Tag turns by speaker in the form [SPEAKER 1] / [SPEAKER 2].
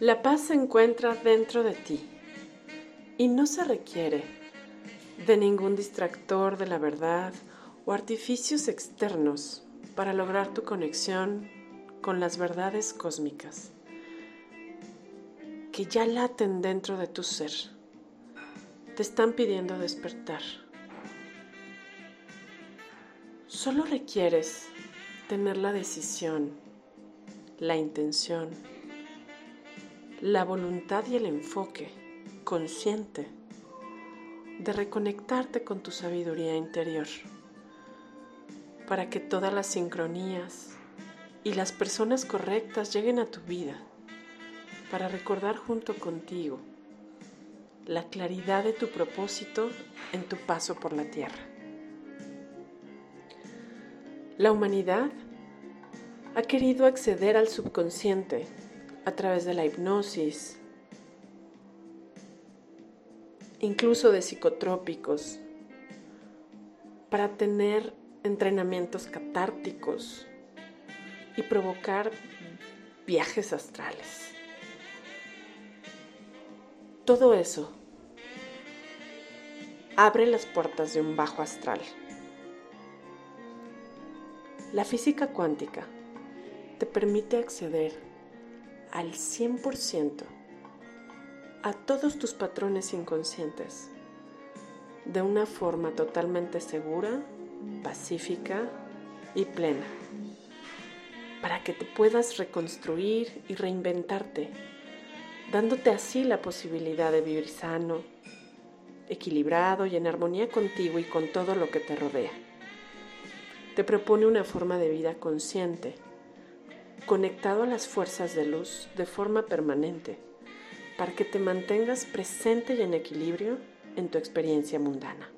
[SPEAKER 1] La paz se encuentra dentro de ti y no se requiere de ningún distractor de la verdad o artificios externos para lograr tu conexión con las verdades cósmicas que ya laten dentro de tu ser. Te están pidiendo despertar. Solo requieres tener la decisión, la intención, la voluntad y el enfoque consciente de reconectarte con tu sabiduría interior para que todas las sincronías y las personas correctas lleguen a tu vida para recordar junto contigo la claridad de tu propósito en tu paso por la tierra. La humanidad ha querido acceder al subconsciente a través de la hipnosis, incluso de psicotrópicos, para tener entrenamientos catárticos y provocar viajes astrales. Todo eso abre las puertas de un bajo astral. La física cuántica te permite acceder al 100% a todos tus patrones inconscientes de una forma totalmente segura, pacífica y plena, para que te puedas reconstruir y reinventarte, dándote así la posibilidad de vivir sano, equilibrado y en armonía contigo y con todo lo que te rodea. Te propone una forma de vida consciente, conectado a las fuerzas de luz de forma permanente, para que te mantengas presente y en equilibrio en tu experiencia mundana.